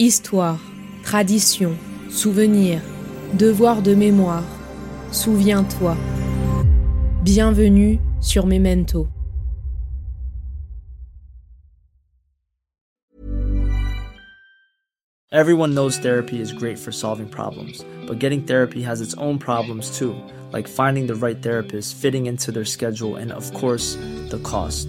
Histoire, tradition, souvenir, devoir de mémoire. Souviens-toi. Bienvenue sur Memento. Everyone knows therapy is great for solving problems, but getting therapy has its own problems too, like finding the right therapist, fitting into their schedule, and of course, the cost.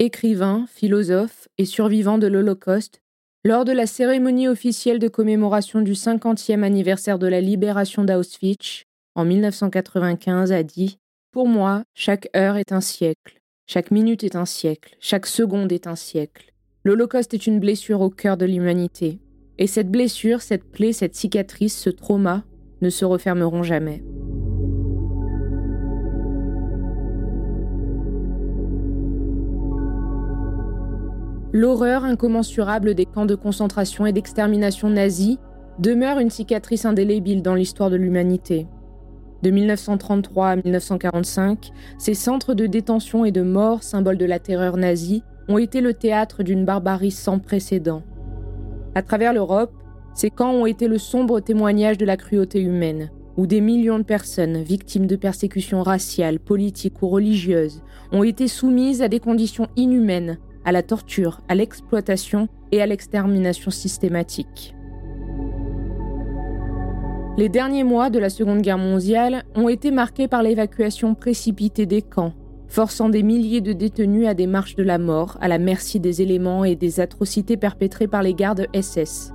écrivain, philosophe et survivant de l'Holocauste, lors de la cérémonie officielle de commémoration du 50e anniversaire de la libération d'Auschwitz, en 1995, a dit Pour moi, chaque heure est un siècle, chaque minute est un siècle, chaque seconde est un siècle. L'Holocauste est une blessure au cœur de l'humanité. Et cette blessure, cette plaie, cette cicatrice, ce trauma ne se refermeront jamais. L'horreur incommensurable des camps de concentration et d'extermination nazis demeure une cicatrice indélébile dans l'histoire de l'humanité. De 1933 à 1945, ces centres de détention et de mort, symboles de la terreur nazie, ont été le théâtre d'une barbarie sans précédent. À travers l'Europe, ces camps ont été le sombre témoignage de la cruauté humaine, où des millions de personnes, victimes de persécutions raciales, politiques ou religieuses, ont été soumises à des conditions inhumaines, à la torture, à l'exploitation et à l'extermination systématique. Les derniers mois de la Seconde Guerre mondiale ont été marqués par l'évacuation précipitée des camps, forçant des milliers de détenus à des marches de la mort à la merci des éléments et des atrocités perpétrées par les gardes SS.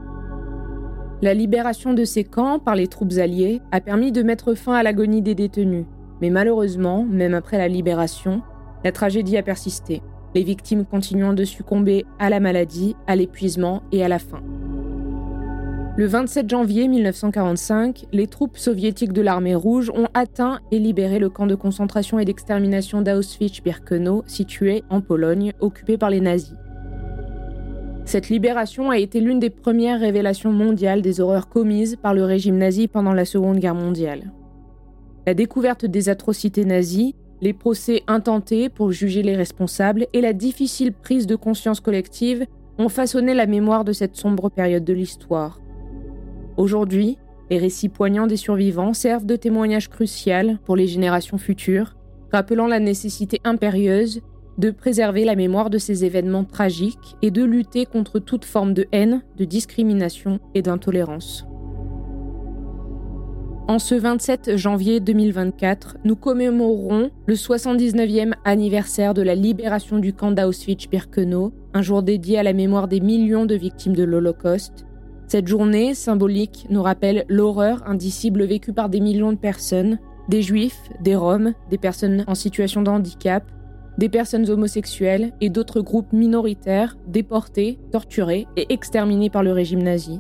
La libération de ces camps par les troupes alliées a permis de mettre fin à l'agonie des détenus, mais malheureusement, même après la libération, la tragédie a persisté, les victimes continuant de succomber à la maladie, à l'épuisement et à la faim. Le 27 janvier 1945, les troupes soviétiques de l'armée rouge ont atteint et libéré le camp de concentration et d'extermination d'Auschwitz-Birkenau, situé en Pologne, occupé par les nazis. Cette libération a été l'une des premières révélations mondiales des horreurs commises par le régime nazi pendant la Seconde Guerre mondiale. La découverte des atrocités nazies, les procès intentés pour juger les responsables et la difficile prise de conscience collective ont façonné la mémoire de cette sombre période de l'histoire. Aujourd'hui, les récits poignants des survivants servent de témoignage crucial pour les générations futures, rappelant la nécessité impérieuse de préserver la mémoire de ces événements tragiques et de lutter contre toute forme de haine, de discrimination et d'intolérance. En ce 27 janvier 2024, nous commémorerons le 79e anniversaire de la libération du camp d'Auschwitz-Birkenau, un jour dédié à la mémoire des millions de victimes de l'Holocauste, cette journée symbolique nous rappelle l'horreur indicible vécue par des millions de personnes, des juifs, des roms, des personnes en situation de handicap, des personnes homosexuelles et d'autres groupes minoritaires déportés, torturés et exterminés par le régime nazi.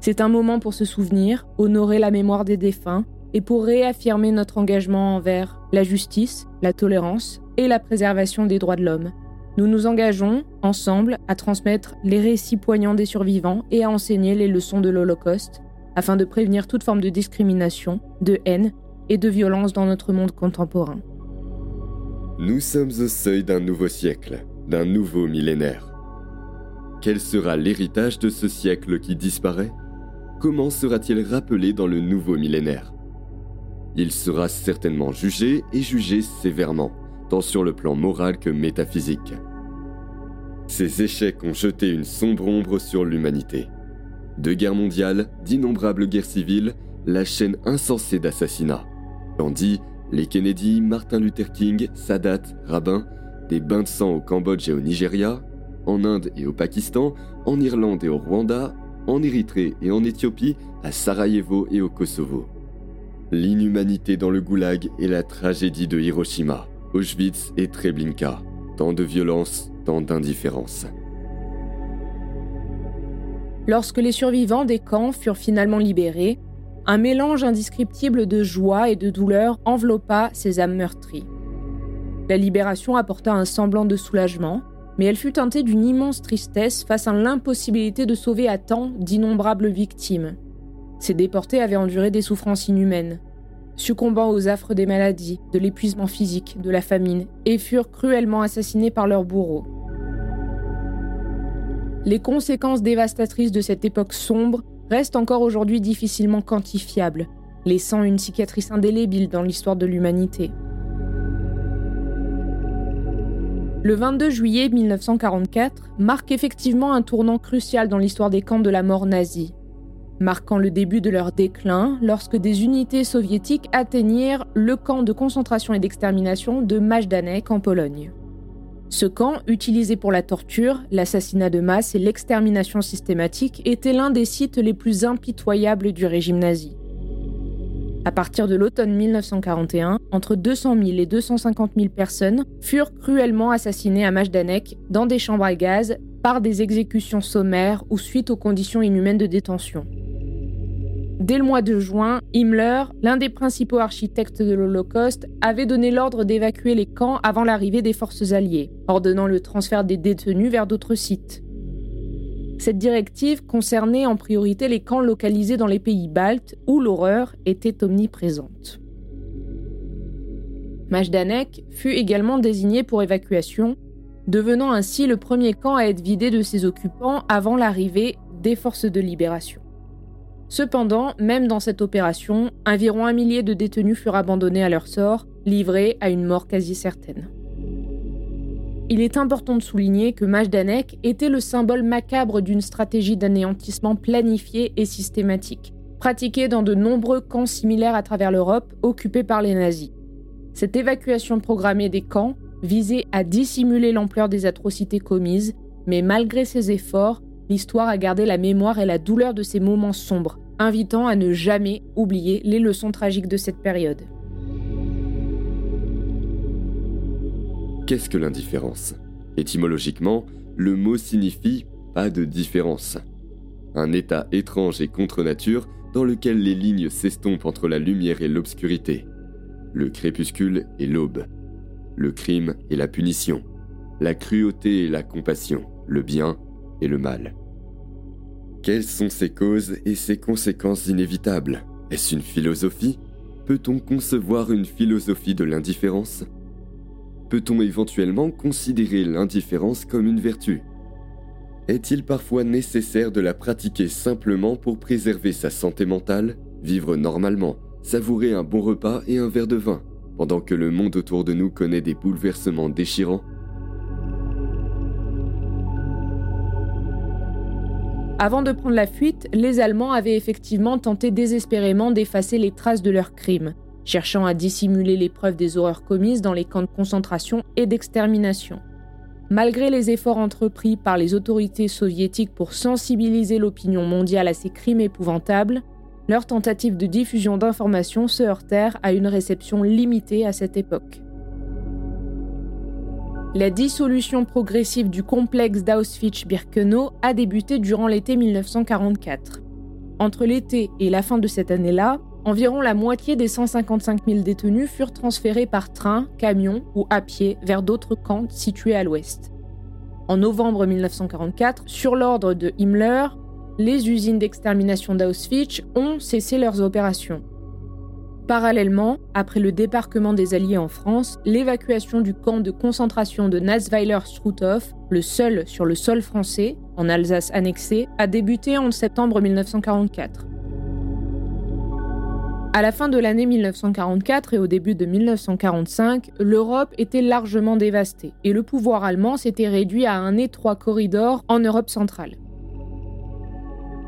C'est un moment pour se souvenir, honorer la mémoire des défunts et pour réaffirmer notre engagement envers la justice, la tolérance et la préservation des droits de l'homme. Nous nous engageons, ensemble, à transmettre les récits poignants des survivants et à enseigner les leçons de l'Holocauste, afin de prévenir toute forme de discrimination, de haine et de violence dans notre monde contemporain. Nous sommes au seuil d'un nouveau siècle, d'un nouveau millénaire. Quel sera l'héritage de ce siècle qui disparaît? Comment sera-t-il rappelé dans le nouveau millénaire? Il sera certainement jugé et jugé sévèrement tant sur le plan moral que métaphysique. Ces échecs ont jeté une sombre ombre sur l'humanité. Deux guerres mondiales, d'innombrables guerres civiles, la chaîne insensée d'assassinats. Gandhi, Les Kennedy, Martin Luther King, Sadat, Rabin, des bains de sang au Cambodge et au Nigeria, en Inde et au Pakistan, en Irlande et au Rwanda, en Érythrée et en Éthiopie, à Sarajevo et au Kosovo. L'inhumanité dans le goulag et la tragédie de Hiroshima, Auschwitz et Treblinka. Tant de violence, tant d'indifférence. Lorsque les survivants des camps furent finalement libérés, un mélange indescriptible de joie et de douleur enveloppa ces âmes meurtries. La libération apporta un semblant de soulagement, mais elle fut teintée d'une immense tristesse face à l'impossibilité de sauver à temps d'innombrables victimes. Ces déportés avaient enduré des souffrances inhumaines, succombant aux affres des maladies, de l'épuisement physique, de la famine, et furent cruellement assassinés par leurs bourreaux. Les conséquences dévastatrices de cette époque sombre restent encore aujourd'hui difficilement quantifiables, laissant une cicatrice indélébile dans l'histoire de l'humanité. Le 22 juillet 1944 marque effectivement un tournant crucial dans l'histoire des camps de la mort nazie, marquant le début de leur déclin lorsque des unités soviétiques atteignirent le camp de concentration et d'extermination de Majdanek en Pologne. Ce camp, utilisé pour la torture, l'assassinat de masse et l'extermination systématique, était l'un des sites les plus impitoyables du régime nazi. À partir de l'automne 1941, entre 200 000 et 250 000 personnes furent cruellement assassinées à Majdanek dans des chambres à gaz par des exécutions sommaires ou suite aux conditions inhumaines de détention. Dès le mois de juin, Himmler, l'un des principaux architectes de l'Holocauste, avait donné l'ordre d'évacuer les camps avant l'arrivée des forces alliées, ordonnant le transfert des détenus vers d'autres sites. Cette directive concernait en priorité les camps localisés dans les pays baltes où l'horreur était omniprésente. Majdanek fut également désigné pour évacuation, devenant ainsi le premier camp à être vidé de ses occupants avant l'arrivée des forces de libération. Cependant, même dans cette opération, environ un millier de détenus furent abandonnés à leur sort, livrés à une mort quasi certaine. Il est important de souligner que Majdanek était le symbole macabre d'une stratégie d'anéantissement planifiée et systématique, pratiquée dans de nombreux camps similaires à travers l'Europe occupés par les nazis. Cette évacuation programmée des camps visait à dissimuler l'ampleur des atrocités commises, mais malgré ces efforts, l'histoire a gardé la mémoire et la douleur de ces moments sombres, invitant à ne jamais oublier les leçons tragiques de cette période. Qu'est-ce que l'indifférence? Étymologiquement, le mot signifie pas de différence. Un état étrange et contre nature dans lequel les lignes s'estompent entre la lumière et l'obscurité. Le crépuscule et l'aube. Le crime et la punition. La cruauté et la compassion. Le bien et le mal. Quelles sont ces causes et ces conséquences inévitables? Est-ce une philosophie? Peut-on concevoir une philosophie de l'indifférence? Peut-on éventuellement considérer l'indifférence comme une vertu? Est-il parfois nécessaire de la pratiquer simplement pour préserver sa santé mentale, vivre normalement, savourer un bon repas et un verre de vin, pendant que le monde autour de nous connaît des bouleversements déchirants? Avant de prendre la fuite, les Allemands avaient effectivement tenté désespérément d'effacer les traces de leurs crimes, cherchant à dissimuler les preuves des horreurs commises dans les camps de concentration et d'extermination. Malgré les efforts entrepris par les autorités soviétiques pour sensibiliser l'opinion mondiale à ces crimes épouvantables, leurs tentatives de diffusion d'informations se heurtèrent à une réception limitée à cette époque. La dissolution progressive du complexe d'Auschwitz-Birkenau a débuté durant l'été 1944. Entre l'été et la fin de cette année-là, environ la moitié des 155 000 détenus furent transférés par train, camion ou à pied vers d'autres camps situés à l'ouest. En novembre 1944, sur l'ordre de Himmler, les usines d'extermination d'Auschwitz ont cessé leurs opérations. Parallèlement, après le débarquement des Alliés en France, l'évacuation du camp de concentration de Nassweiler-Struthof, le seul sur le sol français, en Alsace annexée, a débuté en septembre 1944. À la fin de l'année 1944 et au début de 1945, l'Europe était largement dévastée et le pouvoir allemand s'était réduit à un étroit corridor en Europe centrale.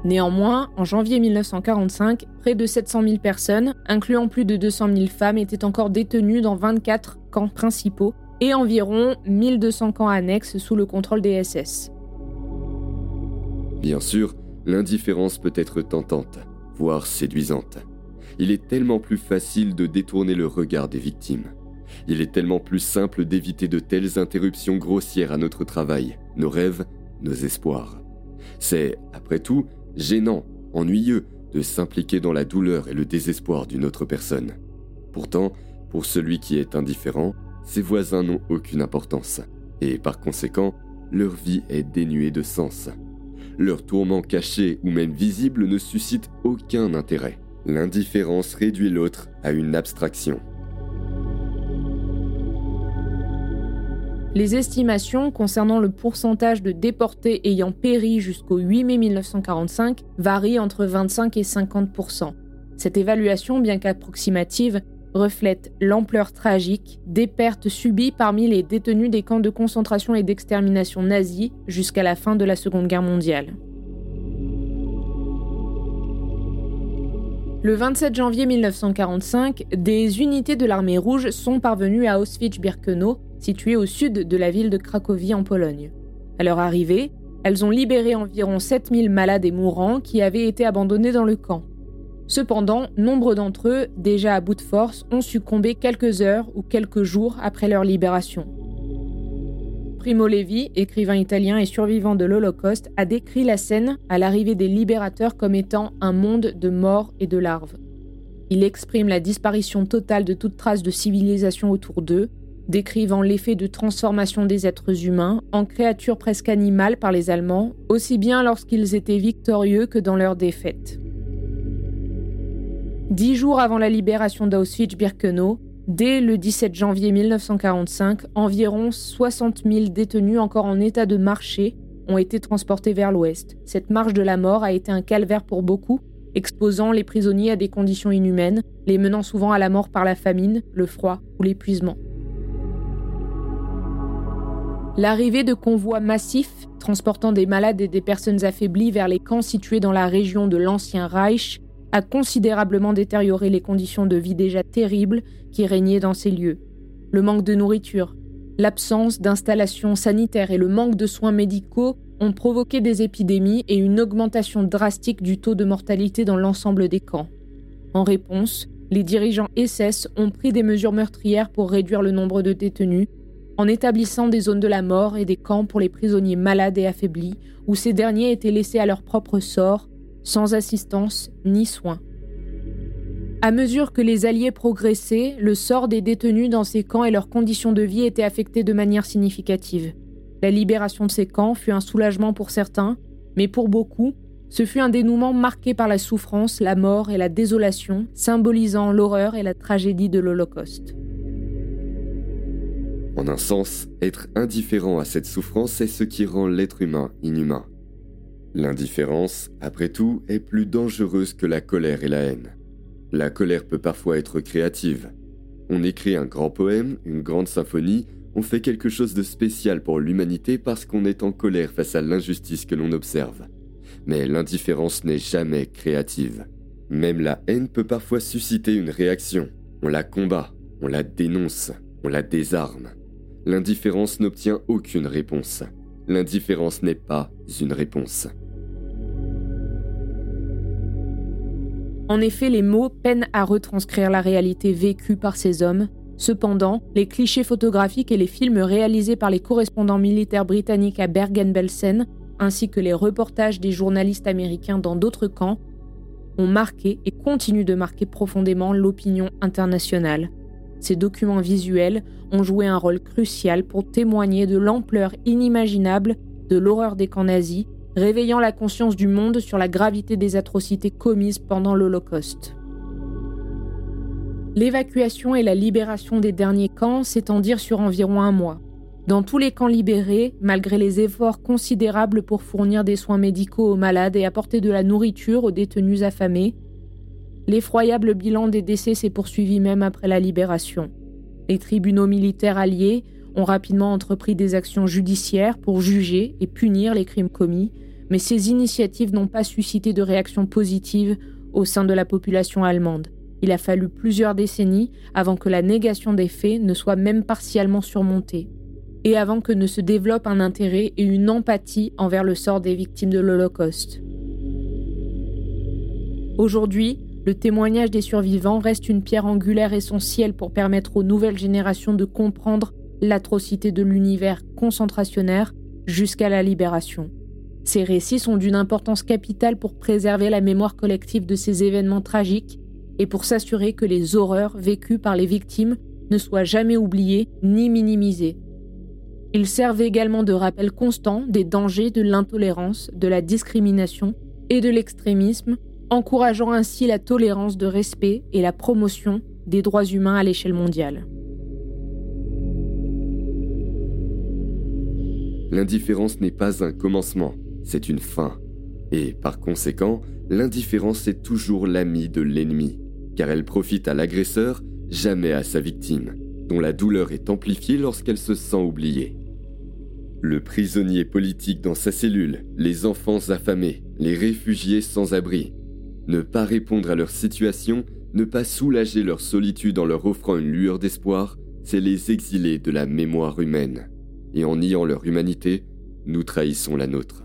Néanmoins, en janvier 1945, près de 700 000 personnes, incluant plus de 200 000 femmes, étaient encore détenues dans 24 camps principaux et environ 1200 camps annexes sous le contrôle des SS. Bien sûr, l'indifférence peut être tentante, voire séduisante. Il est tellement plus facile de détourner le regard des victimes. Il est tellement plus simple d'éviter de telles interruptions grossières à notre travail, nos rêves, nos espoirs. C'est, après tout, gênant, ennuyeux de s'impliquer dans la douleur et le désespoir d'une autre personne. Pourtant, pour celui qui est indifférent, ses voisins n'ont aucune importance, et par conséquent, leur vie est dénuée de sens. Leur tourment caché ou même visible ne suscite aucun intérêt. L'indifférence réduit l'autre à une abstraction. Les estimations concernant le pourcentage de déportés ayant péri jusqu'au 8 mai 1945 varient entre 25 et 50% Cette évaluation, bien qu'approximative, reflète l'ampleur tragique des pertes subies parmi les détenus des camps de concentration et d'extermination nazis jusqu'à la fin de la Seconde Guerre mondiale. Le 27 janvier 1945, des unités de l'armée rouge sont parvenues à Auschwitz-Birkenau située au sud de la ville de Cracovie en Pologne. À leur arrivée, elles ont libéré environ 7000 malades et mourants qui avaient été abandonnés dans le camp. Cependant, nombre d'entre eux, déjà à bout de force, ont succombé quelques heures ou quelques jours après leur libération. Primo Levi, écrivain italien et survivant de l'Holocauste, a décrit la scène à l'arrivée des libérateurs comme étant un monde de morts et de larves. Il exprime la disparition totale de toute trace de civilisation autour d'eux, décrivant l'effet de transformation des êtres humains en créatures presque animales par les Allemands, aussi bien lorsqu'ils étaient victorieux que dans leur défaite. Dix jours avant la libération d'Auschwitz-Birkenau, dès le 17 janvier 1945, environ 60 000 détenus encore en état de marcher ont été transportés vers l'ouest. Cette marche de la mort a été un calvaire pour beaucoup, exposant les prisonniers à des conditions inhumaines, les menant souvent à la mort par la famine, le froid ou l'épuisement. L'arrivée de convois massifs transportant des malades et des personnes affaiblies vers les camps situés dans la région de l'ancien Reich a considérablement détérioré les conditions de vie déjà terribles qui régnaient dans ces lieux. Le manque de nourriture, l'absence d'installations sanitaires et le manque de soins médicaux ont provoqué des épidémies et une augmentation drastique du taux de mortalité dans l'ensemble des camps. En réponse, les dirigeants SS ont pris des mesures meurtrières pour réduire le nombre de détenus en établissant des zones de la mort et des camps pour les prisonniers malades et affaiblis, où ces derniers étaient laissés à leur propre sort, sans assistance ni soins. À mesure que les Alliés progressaient, le sort des détenus dans ces camps et leurs conditions de vie étaient affectés de manière significative. La libération de ces camps fut un soulagement pour certains, mais pour beaucoup, ce fut un dénouement marqué par la souffrance, la mort et la désolation, symbolisant l'horreur et la tragédie de l'Holocauste. En un sens, être indifférent à cette souffrance est ce qui rend l'être humain inhumain. L'indifférence, après tout, est plus dangereuse que la colère et la haine. La colère peut parfois être créative. On écrit un grand poème, une grande symphonie, on fait quelque chose de spécial pour l'humanité parce qu'on est en colère face à l'injustice que l'on observe. Mais l'indifférence n'est jamais créative. Même la haine peut parfois susciter une réaction. On la combat, on la dénonce, on la désarme. L'indifférence n'obtient aucune réponse. L'indifférence n'est pas une réponse. En effet, les mots peinent à retranscrire la réalité vécue par ces hommes. Cependant, les clichés photographiques et les films réalisés par les correspondants militaires britanniques à Bergen-Belsen, ainsi que les reportages des journalistes américains dans d'autres camps, ont marqué et continuent de marquer profondément l'opinion internationale. Ces documents visuels ont joué un rôle crucial pour témoigner de l'ampleur inimaginable de l'horreur des camps nazis, réveillant la conscience du monde sur la gravité des atrocités commises pendant l'Holocauste. L'évacuation et la libération des derniers camps s'étendirent sur environ un mois. Dans tous les camps libérés, malgré les efforts considérables pour fournir des soins médicaux aux malades et apporter de la nourriture aux détenus affamés, L'effroyable bilan des décès s'est poursuivi même après la libération. Les tribunaux militaires alliés ont rapidement entrepris des actions judiciaires pour juger et punir les crimes commis, Mais ces initiatives n'ont pas suscité de réaction positive au sein de la population allemande. Il a fallu plusieurs décennies avant que la négation des faits ne soit même partiellement surmontée, et avant que ne se développe un intérêt et une empathie envers le sort des victimes de l'Holocauste. Aujourd'hui, le témoignage des survivants reste une pierre angulaire essentielle pour permettre aux nouvelles générations de comprendre l'atrocité de l'univers concentrationnaire jusqu'à la libération. Ces récits sont d'une importance capitale pour préserver la mémoire collective de ces événements tragiques et pour s'assurer que les horreurs vécues par les victimes ne soient jamais oubliées ni minimisées. Ils servent également de rappel constant des dangers de l'intolérance, de la discrimination et de l'extrémisme, encourageant ainsi la tolérance de respect et la promotion des droits humains à l'échelle mondiale. L'indifférence n'est pas un commencement, c'est une fin. Et par conséquent, l'indifférence est toujours l'ami de l'ennemi, car elle profite à l'agresseur, jamais à sa victime, dont la douleur est amplifiée lorsqu'elle se sent oubliée. Le prisonnier politique dans sa cellule, les enfants affamés, les réfugiés sans abri. Ne pas répondre à leur situation, ne pas soulager leur solitude en leur offrant une lueur d'espoir, c'est les exiler de la mémoire humaine. Et en niant leur humanité, nous trahissons la nôtre.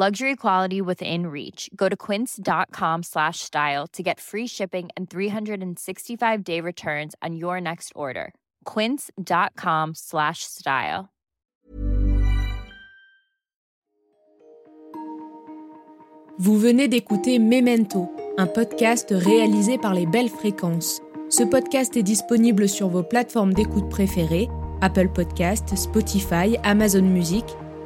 Luxury quality within reach. Go to quince.com slash style to get free shipping and 365-day returns on your next order. quince.com slash style. Vous venez d'écouter Memento, un podcast réalisé par les Belles Fréquences. Ce podcast est disponible sur vos plateformes d'écoute préférées, Apple Podcast, Spotify, Amazon Music,